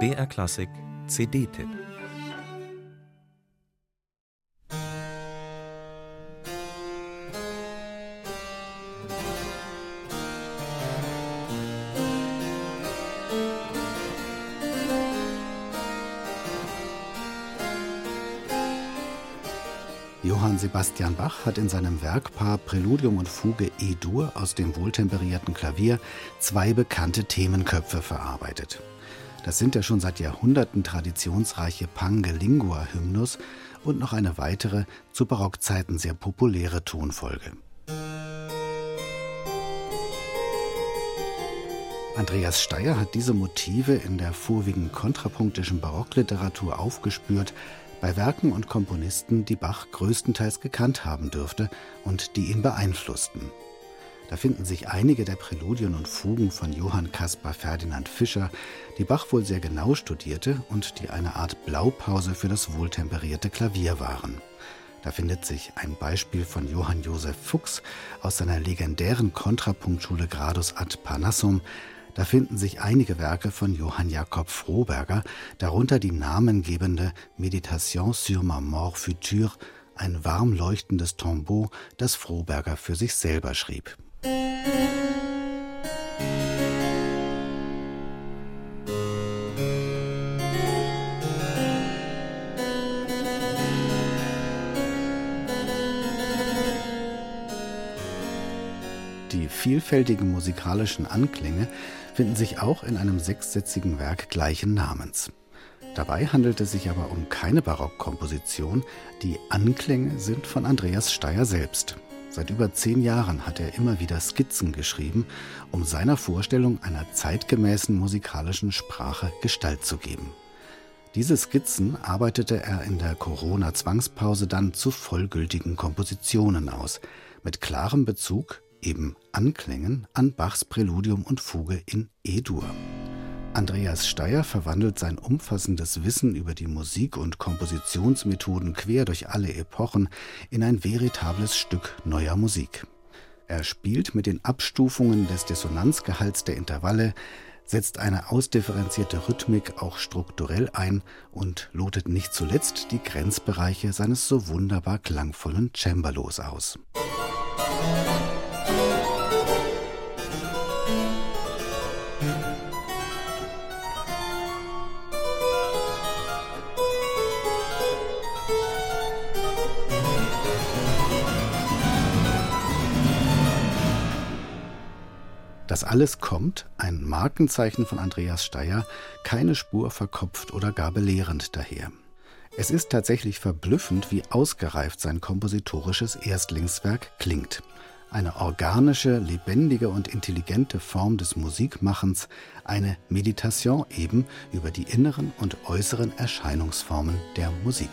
BR Klassik CD-Tipp Johann Sebastian Bach hat in seinem Werkpaar Präludium und Fuge E-Dur aus dem wohltemperierten Klavier zwei bekannte Themenköpfe verarbeitet. Das sind der schon seit Jahrhunderten traditionsreiche Pange-Lingua-Hymnus und noch eine weitere, zu Barockzeiten sehr populäre Tonfolge. Andreas Steyer hat diese Motive in der vorwiegend kontrapunktischen Barockliteratur aufgespürt, bei Werken und Komponisten, die Bach größtenteils gekannt haben dürfte und die ihn beeinflussten. Da finden sich einige der Präludien und Fugen von Johann Caspar Ferdinand Fischer, die Bach wohl sehr genau studierte und die eine Art Blaupause für das wohltemperierte Klavier waren. Da findet sich ein Beispiel von Johann Josef Fuchs aus seiner legendären Kontrapunktschule Gradus ad Parnassum, da finden sich einige Werke von Johann Jakob Froberger, darunter die namengebende Meditation sur ma mort future, ein warm leuchtendes Tombeau, das Froberger für sich selber schrieb. Die vielfältigen musikalischen Anklänge finden sich auch in einem sechssätzigen Werk gleichen Namens. Dabei handelt es sich aber um keine Barockkomposition, die Anklänge sind von Andreas Steyer selbst. Seit über zehn Jahren hat er immer wieder Skizzen geschrieben, um seiner Vorstellung einer zeitgemäßen musikalischen Sprache Gestalt zu geben. Diese Skizzen arbeitete er in der Corona-Zwangspause dann zu vollgültigen Kompositionen aus, mit klarem Bezug eben Anklängen an Bachs Präludium und Fuge in E-Dur. Andreas Steyer verwandelt sein umfassendes Wissen über die Musik- und Kompositionsmethoden quer durch alle Epochen in ein veritables Stück neuer Musik. Er spielt mit den Abstufungen des Dissonanzgehalts der Intervalle, setzt eine ausdifferenzierte Rhythmik auch strukturell ein und lotet nicht zuletzt die Grenzbereiche seines so wunderbar klangvollen Cembalos aus. Musik Das alles kommt, ein Markenzeichen von Andreas Steyer, keine Spur verkopft oder gar belehrend daher. Es ist tatsächlich verblüffend, wie ausgereift sein kompositorisches Erstlingswerk klingt. Eine organische, lebendige und intelligente Form des Musikmachens, eine Meditation eben über die inneren und äußeren Erscheinungsformen der Musik.